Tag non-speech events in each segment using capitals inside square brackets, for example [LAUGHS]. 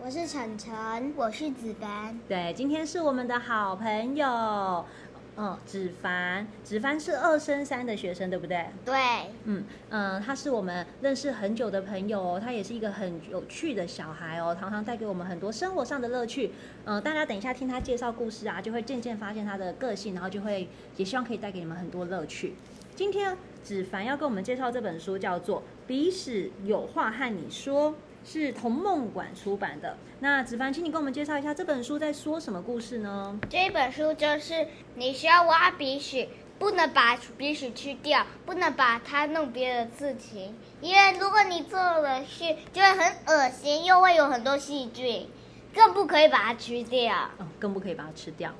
我是晨晨，我是子凡。对，今天是我们的好朋友，嗯，子凡。子凡是二升三的学生，对不对？对。嗯嗯，他是我们认识很久的朋友哦，他也是一个很有趣的小孩哦，常常带给我们很多生活上的乐趣。嗯，大家等一下听他介绍故事啊，就会渐渐发现他的个性，然后就会也希望可以带给你们很多乐趣。今天子凡要跟我们介绍这本书，叫做《彼此有话和你说》，是童梦馆出版的。那子凡，请你跟我们介绍一下这本书在说什么故事呢？这本书就是你需要挖鼻屎，不能把鼻屎去掉，不能把它弄别的事情，因为如果你做了事，就会很恶心，又会有很多细菌，更不可以把它吃掉。哦，更不可以把它吃掉。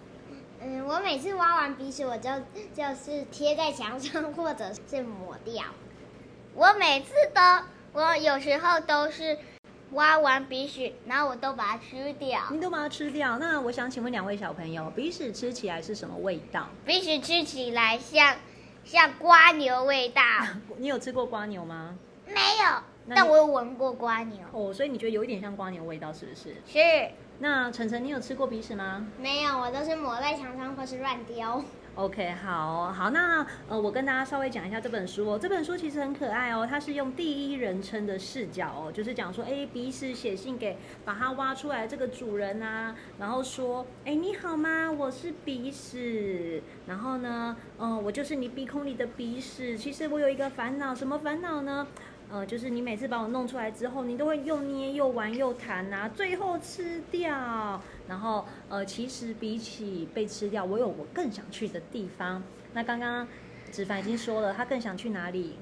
嗯，我每次挖完鼻屎，我就就是贴在墙上，或者是抹掉。我每次都，我有时候都是挖完鼻屎，然后我都把它吃掉。你都把它吃掉？那我想请问两位小朋友，鼻屎吃起来是什么味道？鼻屎吃起来像像瓜牛味道。[LAUGHS] 你有吃过瓜牛吗？没有，但我有闻过瓜牛。哦，所以你觉得有一点像瓜牛味道，是不是？是。那晨晨，你有吃过鼻屎吗？没有，我都是抹在墙上或是乱丢。OK，好好，那呃，我跟大家稍微讲一下这本书哦。这本书其实很可爱哦，它是用第一人称的视角哦，就是讲说，哎，鼻屎写信给把它挖出来这个主人啊，然后说，哎，你好吗？我是鼻屎，然后呢，嗯、我就是你鼻孔里的鼻屎。其实我有一个烦恼，什么烦恼呢？呃，就是你每次把我弄出来之后，你都会又捏又玩又弹啊，最后吃掉。然后，呃，其实比起被吃掉，我有我更想去的地方。那刚刚子凡已经说了，他更想去哪里？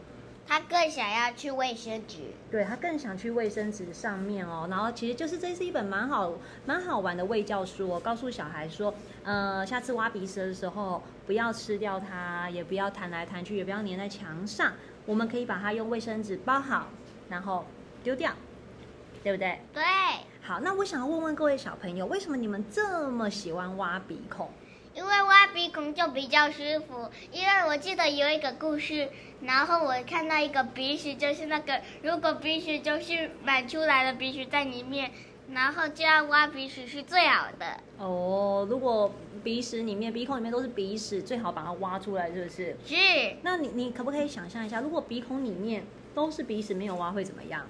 他更想要去卫生纸。对，他更想去卫生纸上面哦。然后，其实就是这是一本蛮好蛮好玩的卫教书哦，告诉小孩说，呃，下次挖鼻屎的时候，不要吃掉它，也不要弹来弹去，也不要粘在墙上。我们可以把它用卫生纸包好，然后丢掉，对不对？对。好，那我想要问问各位小朋友，为什么你们这么喜欢挖鼻孔？因为挖鼻孔就比较舒服。因为我记得有一个故事，然后我看到一个鼻屎，就是那个如果鼻屎就是满出来的鼻屎在里面。然后这样挖鼻屎是最好的哦。如果鼻屎里面、鼻孔里面都是鼻屎，最好把它挖出来，是不是？是。那你你可不可以想象一下，如果鼻孔里面都是鼻屎没有挖会怎么样？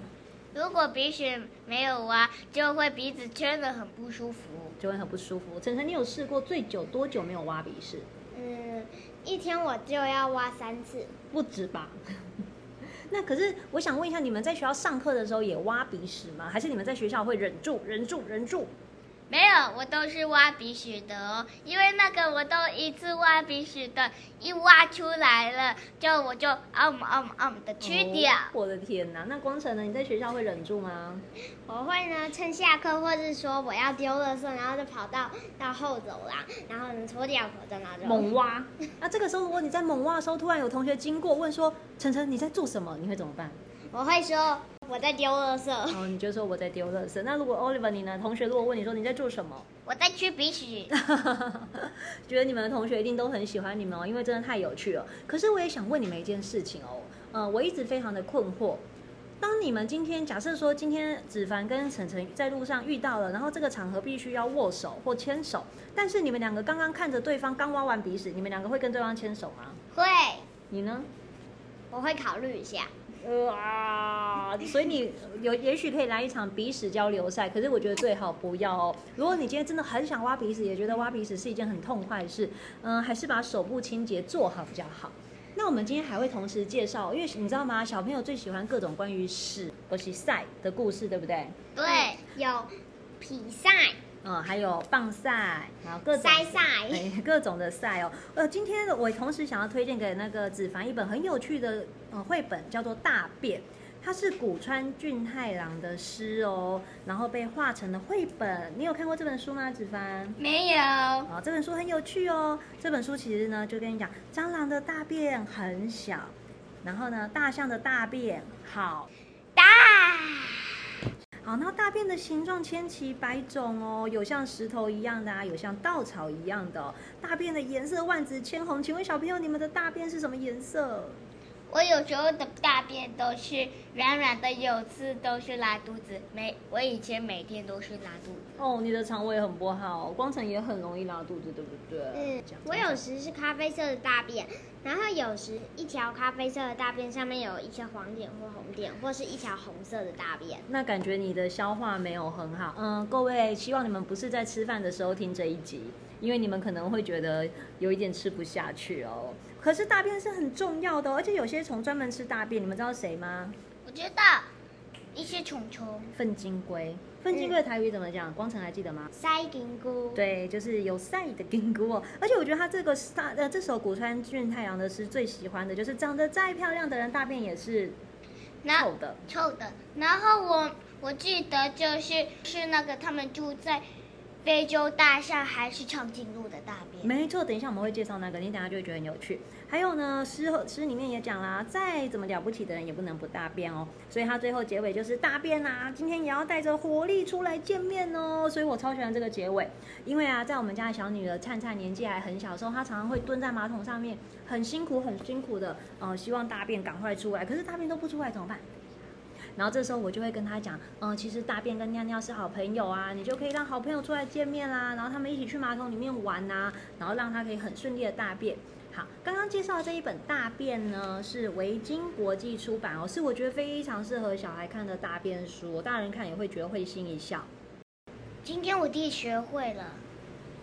如果鼻屎没有挖，就会鼻子真的很不舒服，就会很不舒服。晨晨，你有试过最久多久没有挖鼻屎？嗯，一天我就要挖三次。不止吧？[LAUGHS] 那可是，我想问一下，你们在学校上课的时候也挖鼻屎吗？还是你们在学校会忍住、忍住、忍住？没有，我都是挖鼻屎的哦，因为那个我都一次挖鼻屎的，一挖出来了，就我就啊姆啊姆啊姆的吃掉。哦，我的天哪！那光晨呢？你在学校会忍住吗？我会呢，趁下课或是说我要丢垃圾，然后就跑到到后走廊，然后呢脱掉口罩，然后就猛挖。那这个时候，如果你在猛挖的时候，突然有同学经过问说：“晨晨，你在做什么？”你会怎么办？我会说。我在丢垃圾。哦，你就说我在丢垃圾。那如果 Oliver 你呢？同学如果问你说你在做什么？我在吃鼻屎。[LAUGHS] 觉得你们的同学一定都很喜欢你们哦，因为真的太有趣了。可是我也想问你们一件事情哦，呃，我一直非常的困惑。当你们今天假设说今天子凡跟晨晨在路上遇到了，然后这个场合必须要握手或牵手，但是你们两个刚刚看着对方刚挖完鼻屎，你们两个会跟对方牵手吗？会。你呢？我会考虑一下。呃啊，所以你有也许可以来一场鼻屎交流赛，可是我觉得最好不要哦。如果你今天真的很想挖鼻屎，也觉得挖鼻屎是一件很痛快的事，嗯，还是把手部清洁做好比较好。那我们今天还会同时介绍，因为你知道吗？小朋友最喜欢各种关于屎或是赛的故事，对不对？对，有比赛。嗯，还有棒赛，然后各种赛赛，[LAUGHS] 哎，各种的赛哦。呃，今天我同时想要推荐给那个子凡一本很有趣的呃绘本，叫做《大便》，它是古川俊太郎的诗哦，然后被画成了绘本。你有看过这本书吗？子凡？没有。啊，这本书很有趣哦。这本书其实呢，就跟你讲，蟑螂的大便很小，然后呢，大象的大便好大。好，那大便的形状千奇百种哦，有像石头一样的啊，有像稻草一样的哦。大便的颜色万紫千红，请问小朋友，你们的大便是什么颜色？我有时候的大便都是软软的，有次都是拉肚子。每我以前每天都是拉肚子。哦，你的肠胃很不好，光晨也很容易拉肚子，对不对？嗯，我有时是咖啡色的大便，然后有时一条咖啡色的大便上面有一些黄点或红点，或是一条红色的大便。那感觉你的消化没有很好。嗯，各位，希望你们不是在吃饭的时候听这一集，因为你们可能会觉得有一点吃不下去哦。可是大便是很重要的，而且有些虫专门吃大便，你们知道谁吗？我知道，一些虫虫。粪金龟，粪金龟的台语怎么讲？光成还记得吗？塞金菇。对，就是有赛的金菇哦。而且我觉得他这个他呃这首古川俊太郎的诗最喜欢的就是长得再漂亮的人大便也是臭的。臭的。然后我我记得就是是那个他们住在。非洲大象还是长颈鹿的大便？没错，等一下我们会介绍那个，你等下就会觉得很有趣。还有呢，诗诗里面也讲啦，再怎么了不起的人也不能不大便哦。所以他最后结尾就是大便啊，今天也要带着活力出来见面哦。所以我超喜欢这个结尾，因为啊，在我们家的小女儿灿灿年纪还很小的时候，她常常会蹲在马桶上面，很辛苦很辛苦的，呃，希望大便赶快出来，可是大便都不出来怎么办？然后这时候我就会跟他讲，嗯，其实大便跟尿尿是好朋友啊，你就可以让好朋友出来见面啦，然后他们一起去马桶里面玩呐，然后让他可以很顺利的大便。好，刚刚介绍的这一本《大便》呢，是维京国际出版哦，是我觉得非常适合小孩看的大便书，大人看也会觉得会心一笑。今天我弟学会了，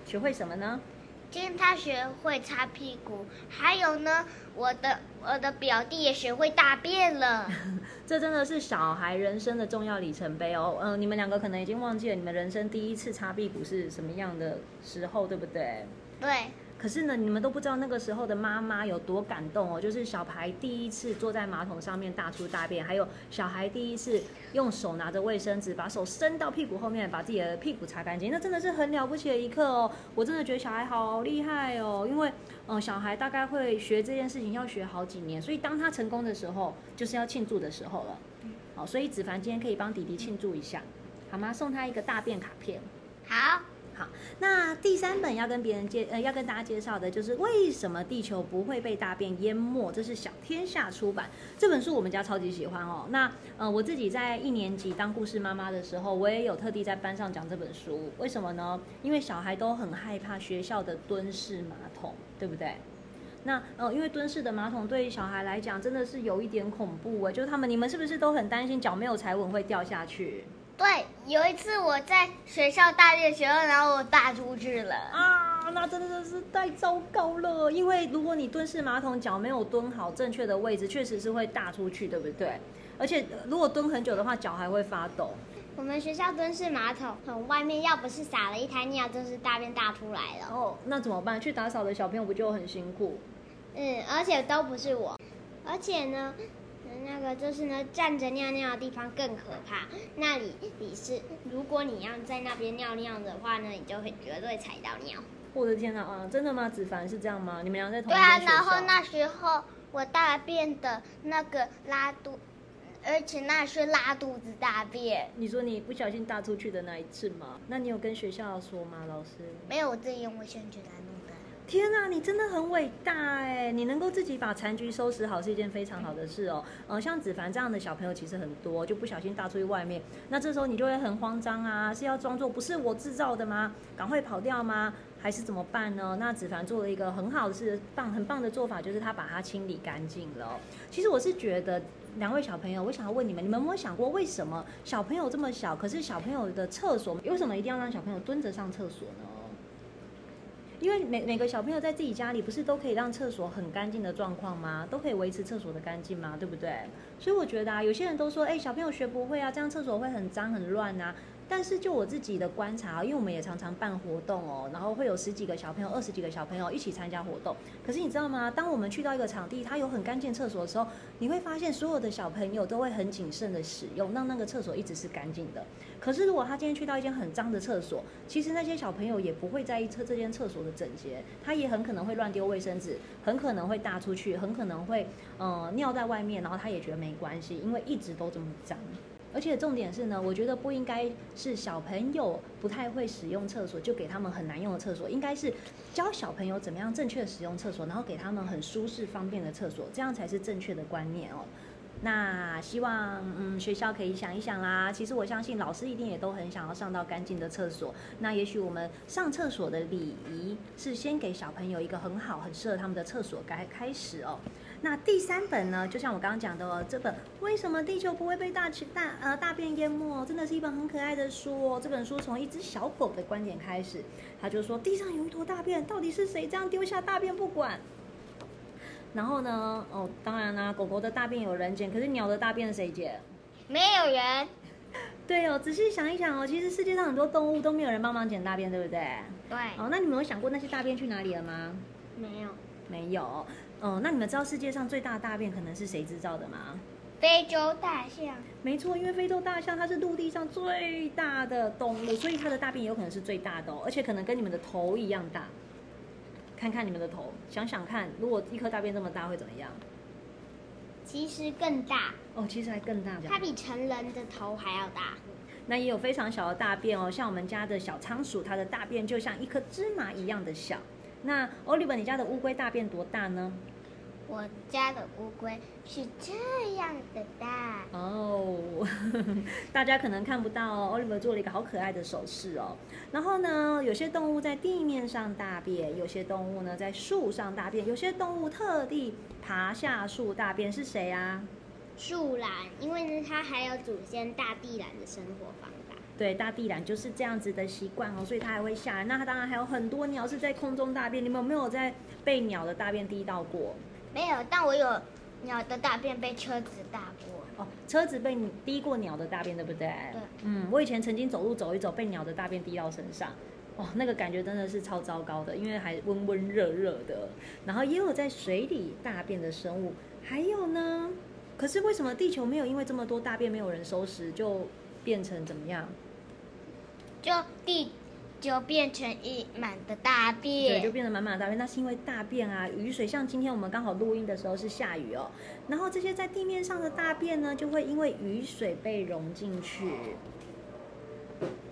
学会什么呢？今天他学会擦屁股，还有呢，我的我的表弟也学会大便了。[LAUGHS] 这真的是小孩人生的重要里程碑哦。嗯，你们两个可能已经忘记了你们人生第一次擦屁股是什么样的时候，对不对？对。可是呢，你们都不知道那个时候的妈妈有多感动哦。就是小孩第一次坐在马桶上面大出大便，还有小孩第一次用手拿着卫生纸，把手伸到屁股后面，把自己的屁股擦干净，那真的是很了不起的一刻哦。我真的觉得小孩好厉害哦，因为嗯、呃，小孩大概会学这件事情要学好几年，所以当他成功的时候，就是要庆祝的时候了。好，所以子凡今天可以帮弟弟庆祝一下，好吗？送他一个大便卡片。好。那第三本要跟别人介呃，要跟大家介绍的就是为什么地球不会被大便淹没？这是小天下出版这本书，我们家超级喜欢哦。那呃，我自己在一年级当故事妈妈的时候，我也有特地在班上讲这本书。为什么呢？因为小孩都很害怕学校的蹲式马桶，对不对？那呃，因为蹲式的马桶对小孩来讲真的是有一点恐怖哎，就他们你们是不是都很担心脚没有踩稳会掉下去？对，有一次我在学校大便时候，然后我大出去了啊，那真的是太糟糕了。因为如果你蹲式马桶脚没有蹲好正确的位置，确实是会大出去，对不对？而且如果蹲很久的话，脚还会发抖。我们学校蹲式马桶，很外面要不是撒了一滩尿，就是大便大出来了。哦，那怎么办？去打扫的小朋友不就很辛苦？嗯，而且都不是我，而且呢。那个就是呢，站着尿尿的地方更可怕。那里你是，如果你要在那边尿尿的话呢，你就会绝对踩到尿。我的天哪啊！真的吗？子凡是这样吗？你们俩在同一对啊，然后那时候我大便的那个拉肚，而且那是拉肚子大便。你说你不小心大出去的那一次吗？那你有跟学校说吗？老师？没有，我自己用卫生纸来弄。天呐，你真的很伟大哎！你能够自己把残局收拾好是一件非常好的事哦。呃，像子凡这样的小朋友其实很多，就不小心大出去外面，那这时候你就会很慌张啊，是要装作不是我制造的吗？赶快跑掉吗？还是怎么办呢？那子凡做了一个很好的事，棒很棒的做法，就是他把它清理干净了。其实我是觉得，两位小朋友，我想要问你们，你们有没有想过，为什么小朋友这么小，可是小朋友的厕所为什么一定要让小朋友蹲着上厕所呢？因为每每个小朋友在自己家里不是都可以让厕所很干净的状况吗？都可以维持厕所的干净吗？对不对？所以我觉得啊，有些人都说，哎，小朋友学不会啊，这样厕所会很脏很乱啊。但是就我自己的观察，因为我们也常常办活动哦，然后会有十几个小朋友、二十几个小朋友一起参加活动。可是你知道吗？当我们去到一个场地，它有很干净厕所的时候，你会发现所有的小朋友都会很谨慎的使用，让那个厕所一直是干净的。可是如果他今天去到一间很脏的厕所，其实那些小朋友也不会在意厕这间厕所的整洁，他也很可能会乱丢卫生纸，很可能会大出去，很可能会呃尿在外面，然后他也觉得没关系，因为一直都这么脏。而且重点是呢，我觉得不应该是小朋友不太会使用厕所，就给他们很难用的厕所，应该是教小朋友怎么样正确使用厕所，然后给他们很舒适方便的厕所，这样才是正确的观念哦。那希望嗯学校可以想一想啦。其实我相信老师一定也都很想要上到干净的厕所。那也许我们上厕所的礼仪是先给小朋友一个很好、很适合他们的厕所该开始哦。那第三本呢，就像我刚刚讲的哦，这本为什么地球不会被大气大呃大便淹没？真的是一本很可爱的书哦。这本书从一只小狗的观点开始，他就说地上有一坨大便，到底是谁这样丢下大便不管？然后呢？哦，当然啦，狗狗的大便有人捡，可是鸟的大便谁捡？没有人。[LAUGHS] 对哦，仔细想一想哦，其实世界上很多动物都没有人帮忙捡大便，对不对？对。哦，那你们有想过那些大便去哪里了吗？没有。没有。哦，那你们知道世界上最大的大便可能是谁制造的吗？非洲大象。没错，因为非洲大象它是陆地上最大的动物，所以它的大便有可能是最大的哦，而且可能跟你们的头一样大。看看你们的头，想想看，如果一颗大便这么大会怎么样？其实更大哦，其实还更大，它比成人的头还要大。那也有非常小的大便哦，像我们家的小仓鼠，它的大便就像一颗芝麻一样的小。那 Oliver，你家的乌龟大便多大呢？我家的乌龟是这样的大哦，oh, [LAUGHS] 大家可能看不到哦。Oliver 做了一个好可爱的手势哦。然后呢，有些动物在地面上大便，有些动物呢在树上大便，有些动物特地爬下树大便，是谁啊？树懒，因为呢它还有祖先大地懒的生活方法。对，大地懒就是这样子的习惯哦，所以它还会下来。那它当然还有很多鸟是在空中大便，你们有没有在被鸟的大便滴到过？没有，但我有鸟的大便被车子大过。哦，车子被滴过鸟的大便，对不对？对。嗯，我以前曾经走路走一走，被鸟的大便滴到身上，哦，那个感觉真的是超糟糕的，因为还温温热热的。然后也有在水里大便的生物，还有呢，可是为什么地球没有因为这么多大便没有人收拾，就变成怎么样？就地。就变成一满的大便，对，就变成满满的大便。那是因为大便啊，雨水，像今天我们刚好录音的时候是下雨哦，然后这些在地面上的大便呢，就会因为雨水被融进去，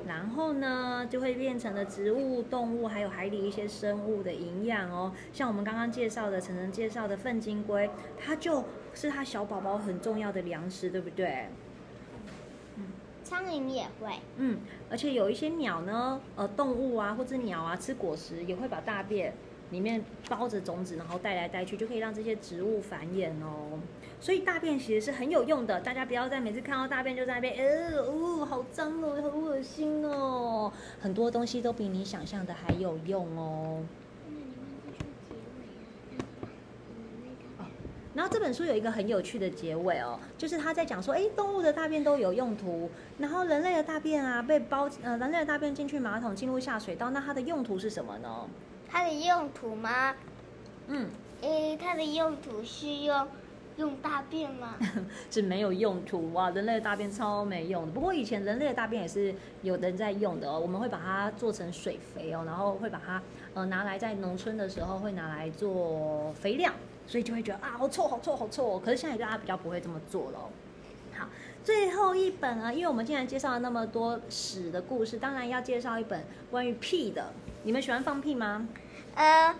然后呢，就会变成了植物、动物还有海里一些生物的营养哦。像我们刚刚介绍的，晨晨介绍的粪金龟，它就是它小宝宝很重要的粮食，对不对？苍蝇也会，嗯，而且有一些鸟呢，呃，动物啊，或者鸟啊，吃果实也会把大便里面包着种子，然后带来带去，就可以让这些植物繁衍哦。所以大便其实是很有用的，大家不要再每次看到大便就在那边，呃，哦，好脏哦，好恶心哦。很多东西都比你想象的还有用哦。然后这本书有一个很有趣的结尾哦，就是他在讲说，哎，动物的大便都有用途，然后人类的大便啊被包，呃，人类的大便进去马桶，进入下水道，那它的用途是什么呢？它的用途吗？嗯，诶，它的用途是用用大便吗？[LAUGHS] 是没有用途哇，人类的大便超没用的。不过以前人类的大便也是有人在用的哦，我们会把它做成水肥哦，然后会把它呃拿来在农村的时候会拿来做肥料。所以就会觉得啊，好臭，好臭，好臭哦！可是现在大家比较不会这么做了。好，最后一本啊，因为我们既然介绍了那么多屎的故事，当然要介绍一本关于屁的。你们喜欢放屁吗？呃，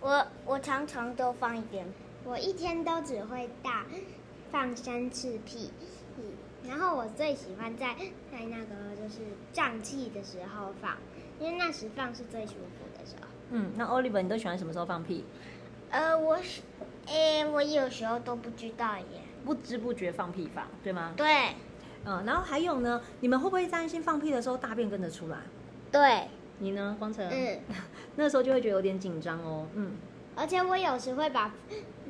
我我常常都放一点，我一天都只会大放三次屁。然后我最喜欢在在那个就是胀气的时候放，因为那时放是最舒服的时候。嗯，那 Oliver 你都喜欢什么时候放屁？呃，我是。哎，我有时候都不知道耶，不知不觉放屁放，对吗？对，嗯，然后还有呢，你们会不会担心放屁的时候大便跟着出来？对，你呢，光成？嗯，[LAUGHS] 那时候就会觉得有点紧张哦，嗯。而且我有时会把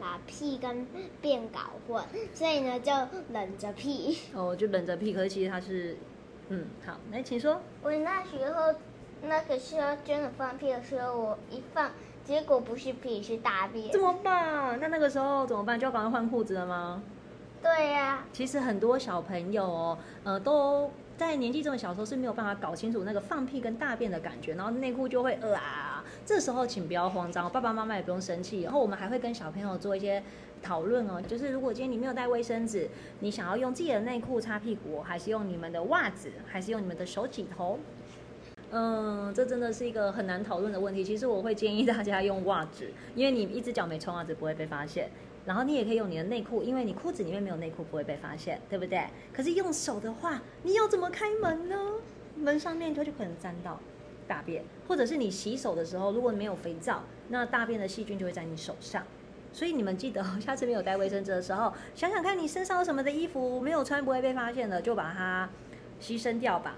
把屁跟便搞混，所以呢就忍着屁。哦，就忍着屁，可是其实它是嗯，好，来，请说。我那时候那个时候真的放屁的时候，我一放，结果不是屁是大便。怎么办？那那个时候怎么办？就要赶快换裤子了吗？对呀、啊。其实很多小朋友哦，呃，都在年纪这么小的时候是没有办法搞清楚那个放屁跟大便的感觉，然后内裤就会呃啊。这时候请不要慌张，爸爸妈妈也不用生气。然后我们还会跟小朋友做一些。讨论哦，就是如果今天你没有带卫生纸，你想要用自己的内裤擦屁股，还是用你们的袜子，还是用你们的手指头？嗯，这真的是一个很难讨论的问题。其实我会建议大家用袜子，因为你一只脚没穿袜子不会被发现。然后你也可以用你的内裤，因为你裤子里面没有内裤不会被发现，对不对？可是用手的话，你要怎么开门呢？门上面就就可能沾到大便，或者是你洗手的时候，如果没有肥皂，那大便的细菌就会在你手上。所以你们记得，下次没有带卫生纸的时候，想想看你身上有什么的衣服没有穿不会被发现的，就把它牺牲掉吧。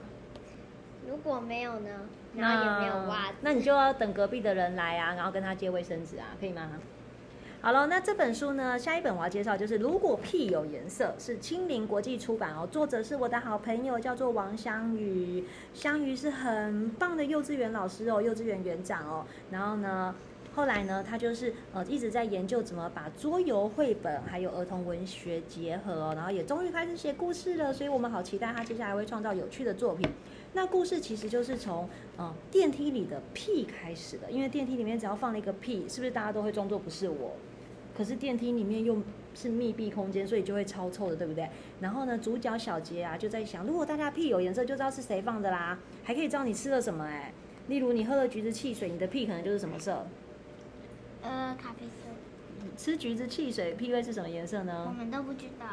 如果没有呢？然后也没有袜子，那你就要等隔壁的人来啊，然后跟他借卫生纸啊，可以吗？好了，那这本书呢，下一本我要介绍就是《如果屁有颜色》，是青林国际出版哦，作者是我的好朋友，叫做王香瑜。香瑜是很棒的幼稚园老师哦，幼稚园园长哦，然后呢。后来呢，他就是呃一直在研究怎么把桌游绘本还有儿童文学结合哦，然后也终于开始写故事了，所以我们好期待他接下来会创造有趣的作品。那故事其实就是从呃电梯里的屁开始的，因为电梯里面只要放了一个屁，是不是大家都会装作不是我？可是电梯里面又是密闭空间，所以就会超臭的，对不对？然后呢，主角小杰啊就在想，如果大家屁有颜色，就知道是谁放的啦，还可以知道你吃了什么哎，例如你喝了橘子汽水，你的屁可能就是什么色？呃，咖啡色。吃橘子汽水，屁味是什么颜色呢？我们都不知道。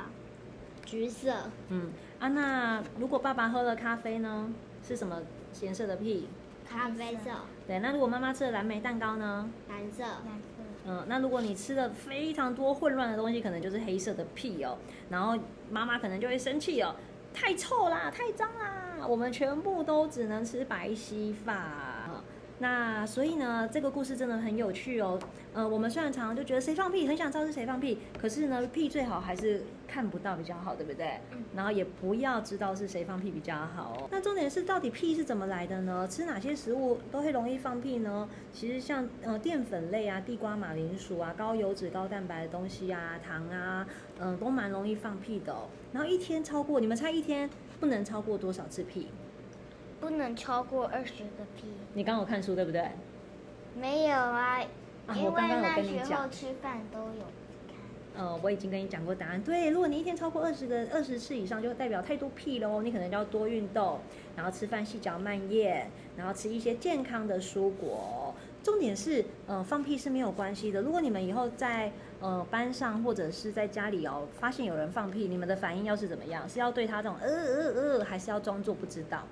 橘色。嗯，啊，那如果爸爸喝了咖啡呢？是什么颜色的屁？咖啡色。对，那如果妈妈吃了蓝莓蛋糕呢？蓝色。蓝色。嗯，那如果你吃了非常多混乱的东西，可能就是黑色的屁哦。然后妈妈可能就会生气哦，太臭啦，太脏啦，我们全部都只能吃白稀饭。那所以呢，这个故事真的很有趣哦。呃，我们虽然常常就觉得谁放屁，很想知道是谁放屁，可是呢，屁最好还是看不到比较好，对不对？然后也不要知道是谁放屁比较好哦。那重点是，到底屁是怎么来的呢？吃哪些食物都会容易放屁呢？其实像呃淀粉类啊，地瓜、马铃薯啊，高油脂、高蛋白的东西啊，糖啊，嗯、呃，都蛮容易放屁的哦。然后一天超过，你们猜一天不能超过多少次屁？不能超过二十个屁。你刚刚有看书对不对？没有啊，啊因为那时候吃饭都有看。呃，我已经跟你讲过答案。对，如果你一天超过二十个二十次以上，就代表太多屁喽。你可能就要多运动，然后吃饭细嚼慢咽，然后吃一些健康的蔬果。重点是，呃，放屁是没有关系的。如果你们以后在呃班上或者是在家里哦，发现有人放屁，你们的反应要是怎么样？是要对他这种呃呃呃，还是要装作不知道？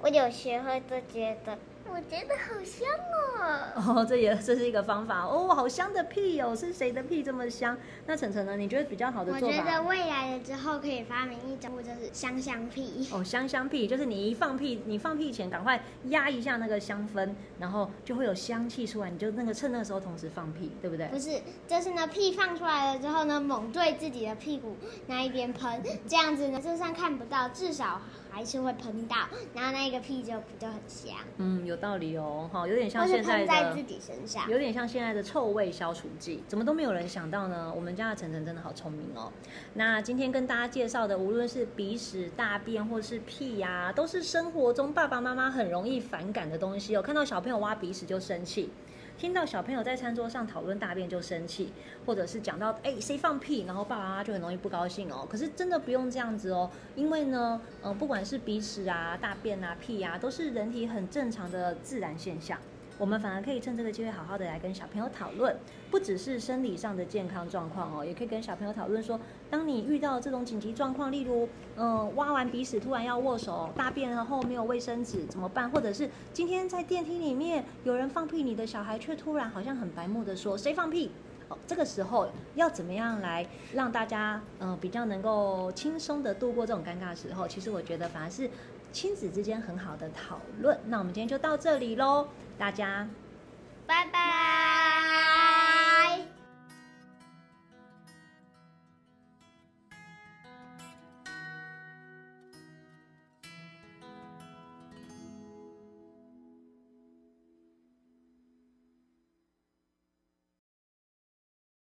我有时候都觉得，我觉得好香哦。哦，这也这是一个方法哦，好香的屁哦，是谁的屁这么香？那晨晨呢？你觉得比较好的做法？我觉得未来的之后可以发明一种，就是香香屁。哦，香香屁就是你一放屁，你放屁前赶快压一下那个香氛，然后就会有香气出来，你就那个趁那个时候同时放屁，对不对？不是，就是呢，屁放出来了之后呢，猛对自己的屁股那一边喷，这样子呢，就算看不到，至少。还是会喷到，然后那个屁就不就很香。嗯，有道理哦，哈，有点像现在的，在自己身上，有点像现在的臭味消除剂，怎么都没有人想到呢？我们家的晨晨真的好聪明哦。那今天跟大家介绍的，无论是鼻屎、大便或是屁呀、啊，都是生活中爸爸妈妈很容易反感的东西哦。看到小朋友挖鼻屎就生气。听到小朋友在餐桌上讨论大便就生气，或者是讲到哎谁放屁，然后爸爸妈妈就很容易不高兴哦。可是真的不用这样子哦，因为呢，嗯、呃，不管是鼻屎啊、大便啊、屁啊，都是人体很正常的自然现象。我们反而可以趁这个机会好好的来跟小朋友讨论，不只是生理上的健康状况哦，也可以跟小朋友讨论说，当你遇到这种紧急状况，例如，嗯，挖完鼻屎突然要握手，大便然后没有卫生纸怎么办？或者是今天在电梯里面有人放屁，你的小孩却突然好像很白目的说谁放屁？哦，这个时候要怎么样来让大家嗯比较能够轻松的度过这种尴尬时候？其实我觉得反而是亲子之间很好的讨论。那我们今天就到这里喽。大家，拜拜。